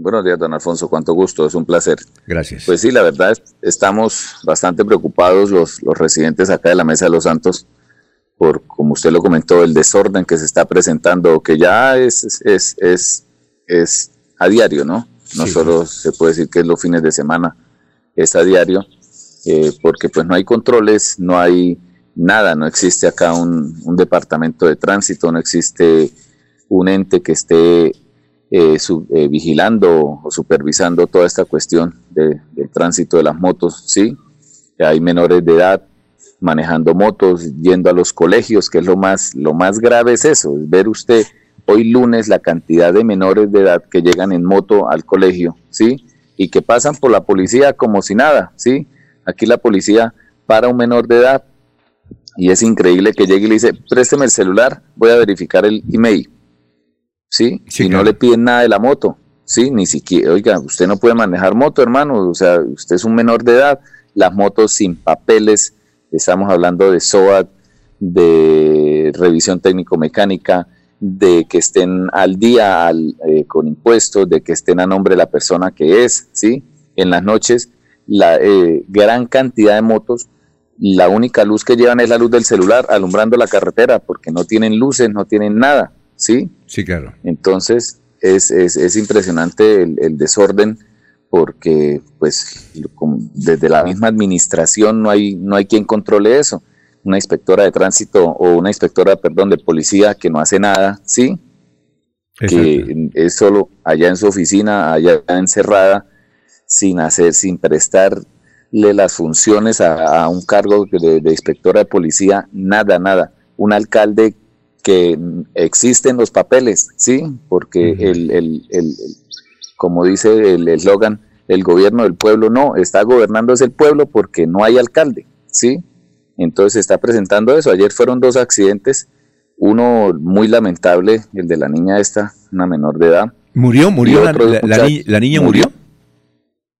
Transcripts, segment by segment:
Buenos días, don Alfonso. Cuánto gusto, es un placer. Gracias. Pues sí, la verdad es, estamos bastante preocupados los, los residentes acá de la Mesa de los Santos por, como usted lo comentó, el desorden que se está presentando, que ya es, es, es, es a diario, ¿no? No solo se puede decir que es los fines de semana, es a diario, eh, porque pues no hay controles, no hay nada, no existe acá un, un departamento de tránsito, no existe un ente que esté eh, eh, vigilando o supervisando toda esta cuestión de, del tránsito de las motos, ¿sí? Hay menores de edad manejando motos, yendo a los colegios, que es lo más, lo más grave es eso, es ver usted hoy lunes la cantidad de menores de edad que llegan en moto al colegio, ¿sí? Y que pasan por la policía como si nada, ¿sí? Aquí la policía para un menor de edad y es increíble que llegue y le dice, présteme el celular, voy a verificar el email. ¿Sí? si no le piden nada de la moto, ¿sí? Ni siquiera, oiga, usted no puede manejar moto, hermano, o sea, usted es un menor de edad, las motos sin papeles, estamos hablando de SOAT, de revisión técnico-mecánica, de que estén al día eh, con impuestos, de que estén a nombre de la persona que es, ¿sí? En las noches, la eh, gran cantidad de motos, la única luz que llevan es la luz del celular alumbrando la carretera, porque no tienen luces, no tienen nada, ¿sí? Sí, claro. Entonces es, es, es impresionante el, desorden porque pues desde la misma administración no hay, no hay quien controle eso. Una inspectora de tránsito o una inspectora, perdón, de policía que no hace nada, ¿sí? Que es solo allá en su oficina, allá encerrada, sin hacer, sin prestarle las funciones a, un cargo de, de, inspectora de policía, nada, nada. Un alcalde que existen los papeles, ¿sí? Porque el, el, el, como dice el eslogan, el gobierno del pueblo no, está gobernando es el pueblo porque no hay alcalde, ¿sí? Entonces se está presentando eso. Ayer fueron dos accidentes, uno muy lamentable, el de la niña esta, una menor de edad. ¿Murió? ¿Murió? La, la, niña murió?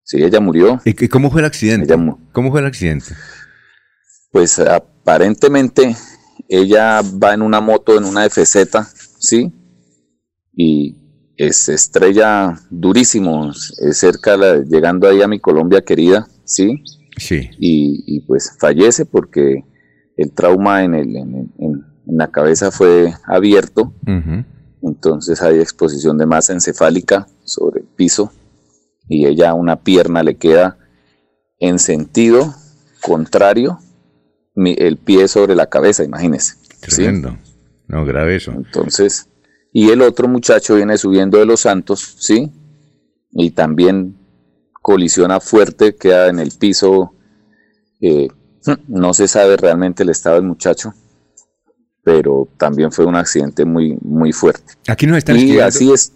Sí, ella murió. ¿Y cómo fue el accidente? ¿Cómo fue el accidente? Pues aparentemente ella va en una moto, en una FZ, ¿sí? Y es estrella durísimo, es cerca, llegando ahí a mi Colombia querida, ¿sí? Sí. Y, pues fallece porque el trauma en, el, en, la cabeza fue abierto, entonces hay exposición de masa encefálica sobre el piso y ella una pierna le queda en sentido contrario el pie sobre la cabeza, imagínese. Tremendo. No, grave eso. Entonces, y el otro muchacho viene subiendo de los Santos, ¿sí? Y también colisiona fuerte, queda en el piso. Eh, no se sabe realmente el estado del muchacho, pero también fue un accidente muy, muy fuerte. Aquí nos están y así es.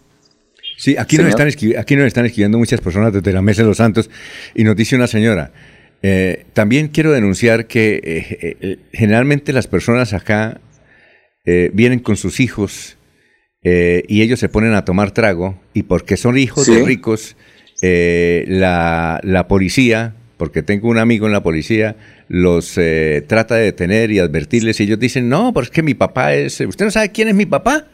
Sí, aquí nos, están aquí nos están escribiendo muchas personas desde la Mesa de los Santos y nos dice una señora, eh, también quiero denunciar que eh, eh, generalmente las personas acá vienen con sus hijos y ellos se ponen a tomar trago y porque son hijos de ricos, la, la, policía, porque tengo un amigo en la policía, los trata de detener y advertirles y ellos dicen, no, porque es que mi papá es, ¿usted no sabe quién es mi papá?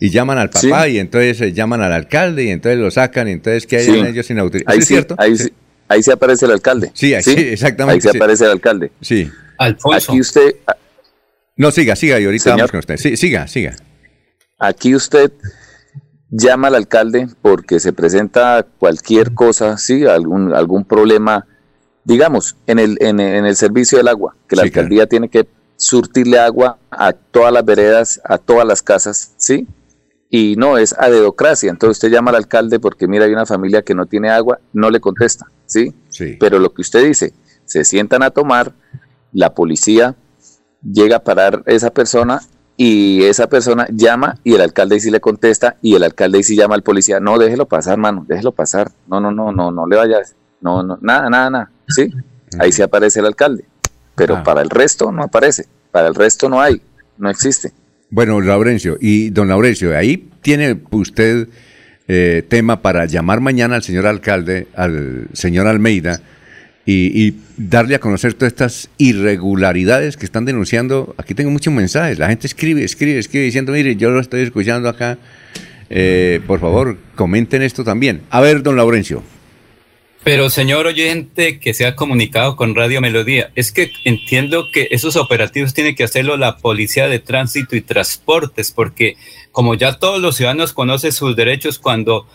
y llaman al papá y entonces llaman al alcalde y entonces lo sacan y entonces que hay ellos sin autorización. ¿Es cierto? sí ahí se aparece el alcalde. Sí, ahí, exactamente. Ahí se aparece el alcalde. Sí. Alfonso. Aquí usted. No, siga, siga, y ahorita vamos con usted. Sí, siga, siga. Aquí usted llama al alcalde porque se presenta cualquier cosa, sí, algún, algún problema, digamos, en el, en, el servicio del agua, que la alcaldía tiene que surtirle agua a todas las veredas, a todas las casas, ¿sí? y no es a dedocracia. Entonces usted llama al alcalde porque mira, hay una familia que no tiene agua, no le contesta, ¿sí? sí. Pero lo que usted dice, se sientan a tomar, la policía llega a parar esa persona y esa persona llama y el alcalde sí le contesta y el alcalde sí llama al policía, no, déjelo pasar, mano, déjelo pasar, no, no, no, no, no le vayas, no, no, nada, nada, nada, ¿sí? Ahí sí aparece el alcalde, pero ah. para el resto no aparece, para el resto no hay, no existe. Bueno, Laurencio, y don Laurencio, ahí tiene usted eh, tema para llamar mañana al señor alcalde, al señor Almeida, y, darle a conocer todas estas irregularidades que están denunciando. Aquí tengo muchos mensajes, la gente escribe, escribe, escribe diciendo, mire, yo lo estoy escuchando acá eh, por favor, comenten esto también. A ver, don Laurencio. Pero señor oyente que se ha comunicado con Radio Melodía, es que entiendo que esos operativos tiene que hacerlo la Policía de Tránsito y Transportes, porque como ya todos los ciudadanos conocen sus derechos cuando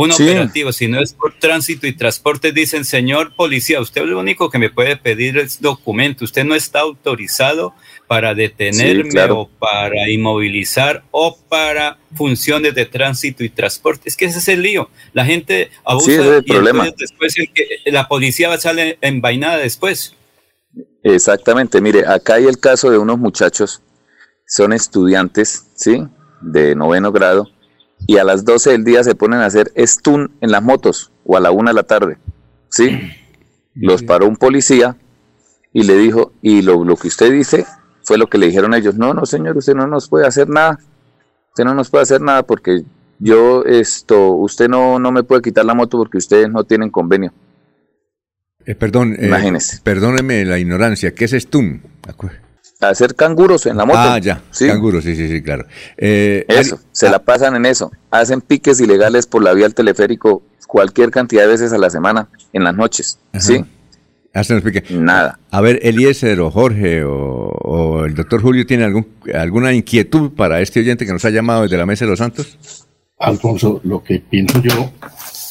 un operativo, si no es por tránsito y transporte, dicen, señor policía, usted lo único que me puede pedir es documento, usted no está autorizado para detenerme o para inmovilizar o para funciones de tránsito y transporte. Es que ese es el lío. La gente abusa y problema. después la policía sale envainada después. Exactamente, mire, acá hay el caso de unos muchachos, son estudiantes, ¿sí? De noveno grado, y a las 12 del día se ponen a hacer stun en las motos o a la una de la tarde. ¿Sí? Los paró un policía y le dijo, y lo, lo que usted dice fue lo que le dijeron a ellos, no, no señor, usted no nos puede hacer nada, usted no nos puede hacer nada porque yo esto, usted no, no me puede quitar la moto porque ustedes no tienen convenio. Eh, perdón, eh, perdóneme la ignorancia, ¿qué es stun? Hacer canguros en la moto. Ah, ya. Canguros, sí, sí, sí, claro. Eh, eso, se la ah. pasan en eso. Hacen piques ilegales por la vía del teleférico cualquier cantidad de veces a la semana, en las noches. ¿Sí? Hacen piques. Nada. A ver, Eliezer o Jorge o, el doctor Julio, ¿tiene algún, alguna inquietud para este oyente que nos ha llamado desde la Mesa de los Santos? Alfonso, lo que pienso yo,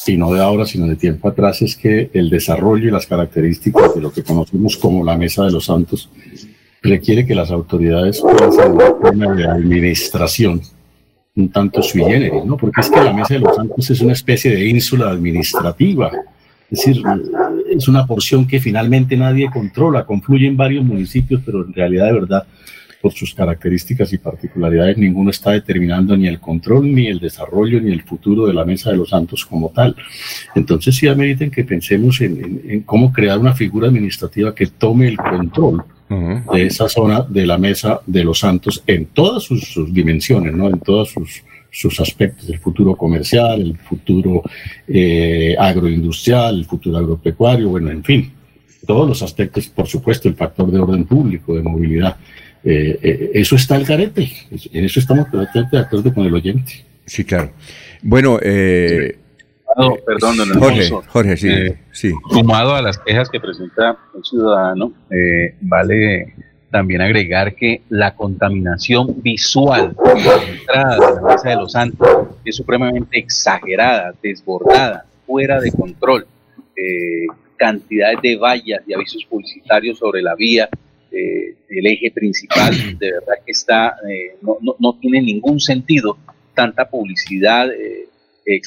y no de ahora, sino de tiempo atrás, es que el desarrollo y las características de lo que conocemos como la Mesa de los Santos requiere que las autoridades puedan ser una de administración un tanto sui generis, ¿no? Porque es que la Mesa de los Santos es una especie de ínsula administrativa, es decir, es una porción que finalmente nadie controla, confluye en varios municipios, pero en realidad de verdad, por sus características y particularidades, ninguno está determinando ni el control, ni el desarrollo, ni el futuro de la Mesa de los Santos como tal. Entonces sí ameriten que pensemos en, en cómo crear una figura administrativa que tome el control de esa zona de la mesa de los santos en todas sus, dimensiones, ¿no? en todos sus, sus, aspectos, el futuro comercial, el futuro eh, agroindustrial, el futuro agropecuario, bueno, en fin, todos los aspectos, por supuesto, el factor de orden público, de movilidad. Eh, eh, eso está el carete, en eso estamos totalmente de acuerdo con el oyente. Sí, claro. Bueno, eh, eh, perdón, don Jorge, sí, eh, sí. Sumado a las quejas que presenta el ciudadano, eh, vale también agregar que la contaminación visual de la entrada de la Mesa de los Santos es supremamente exagerada, desbordada, fuera de control. cantidades de vallas y avisos publicitarios sobre la vía, el eje principal, de verdad que está, no, no, no, tiene ningún sentido tanta publicidad eh,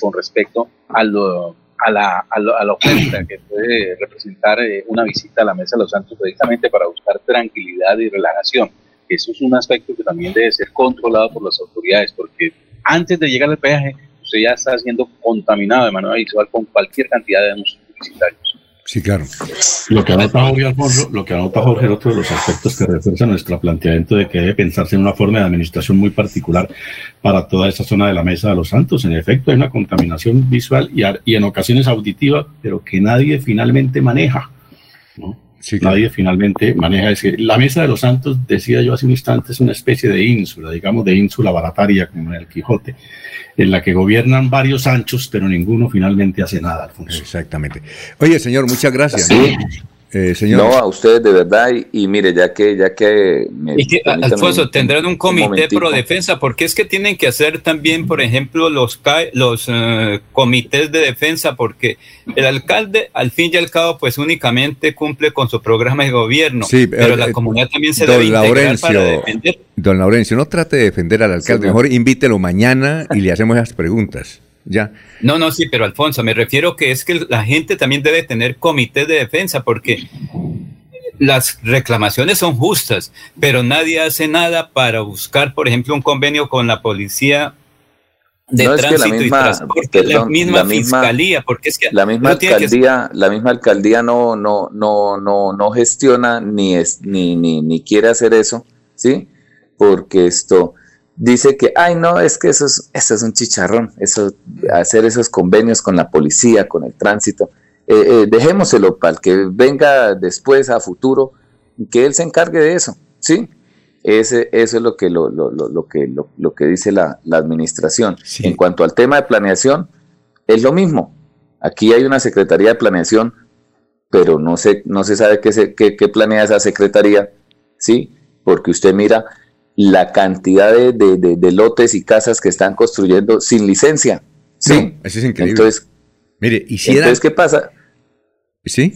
con respecto a, lo, a, la, a, la oferta que puede representar eh, una visita a la Mesa de los Santos precisamente para buscar tranquilidad y relajación. Eso es un aspecto que también debe ser controlado por las autoridades, porque antes de llegar al peaje, usted ya está siendo contaminado de manera visual con cualquier cantidad de anuncios publicitarios. Sí, claro. Lo que anota Jorge Alfonso, lo que anota Jorge es otro de los aspectos que refuerza nuestro planteamiento de que debe pensarse en una forma de administración muy particular para toda esa zona de la Mesa de los Santos. En efecto, hay una contaminación visual y, y en ocasiones auditiva, pero que nadie finalmente maneja. ¿no? Nadie finalmente maneja ese. La Mesa de los Santos, decía yo hace un instante, es una especie de ínsula, digamos de ínsula barataria como en el Quijote en la que gobiernan varios anchos, pero ninguno finalmente hace nada, Alfonso. Exactamente. Oye, señor, muchas gracias. Eh, señor. No, a ustedes de verdad, y, mire, ya que... Ya que, Alfonso, tendrán un comité pro defensa, porque es que tienen que hacer también, por ejemplo, los, los eh, comités de defensa, porque el alcalde, al fin y al cabo, pues únicamente cumple con su programa de gobierno, sí, pero la eh, comunidad también se debe integrar para defender. Don Laurencio, no trate de defender al alcalde, mejor invítelo mañana y le hacemos esas preguntas. Ya. No, no, sí, pero Alfonso, me refiero que es que la gente también debe tener comité de defensa porque las reclamaciones son justas, pero nadie hace nada para buscar, por ejemplo, un convenio con la policía de tránsito la misma, y transporte, la misma fiscalía, porque es que la misma alcaldía, la misma alcaldía no, no, no, no, no gestiona ni es, ni, ni, ni quiere hacer eso, ¿sí? Porque esto, dice que, ay, no, es que eso es, eso es un chicharrón, eso, hacer esos convenios con la policía, con el tránsito. Eh, eh, dejémoselo para el que venga después, a futuro, que él se encargue de eso, ¿sí? Ese, eso es lo que, lo, lo, lo que, lo, que dice la, la administración. En cuanto al tema de planeación, es lo mismo. Aquí hay una Secretaría de Planeación, pero no se, no se sabe qué, se, qué, qué planea esa Secretaría, ¿sí? Porque usted mira la cantidad de, de, de, lotes y casas que están construyendo sin licencia. ¿sí? eso es increíble. Entonces, Mire, ¿y entonces ¿qué pasa? ¿Sí?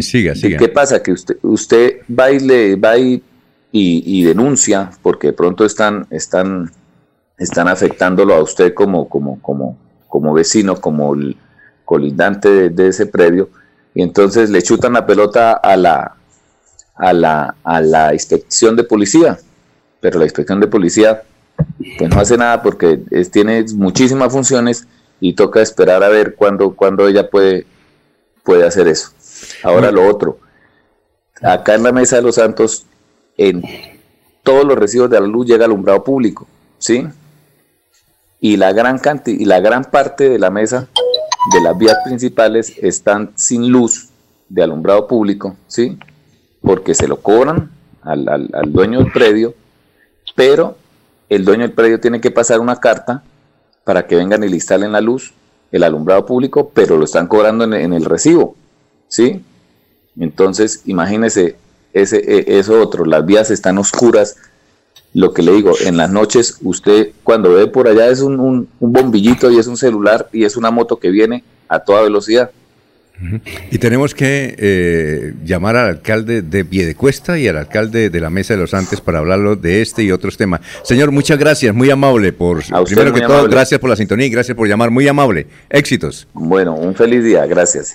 Siga, siga. ¿Qué pasa? Que usted, usted va y, le, va y, y, denuncia porque de pronto están, están, están afectándolo a usted como, como, como, como vecino, como el colindante de, ese predio, y entonces le chutan la pelota a la, a la, a la inspección de policía, pero la inspección de policía pues no hace nada porque tiene muchísimas funciones y toca esperar a ver cuándo, cuándo ella puede, puede hacer eso. Ahora lo otro, acá en la Mesa de los Santos, en todos los recibos de la luz llega alumbrado público, ¿sí? Y la gran cantidad, y la gran parte de la mesa de las vías principales están sin luz de alumbrado público, ¿sí? Porque se lo cobran al, al dueño del predio, pero el dueño del predio tiene que pasar una carta para que vengan y le instalen la luz, el alumbrado público, pero lo están cobrando en, el recibo, ¿sí? Entonces, imagínese ese, e, eso otro, las vías están oscuras, lo que le digo, en las noches usted cuando ve por allá es un, un bombillito y es un celular y es una moto que viene a toda velocidad. Y tenemos que eh, llamar al alcalde de Piedecuesta y al alcalde de la Mesa de los Antes para hablarlo de este y otros temas. Señor, muchas gracias, muy amable por primero que todo, gracias por la sintonía y gracias por llamar, muy amable. Éxitos. Bueno, un feliz día, gracias.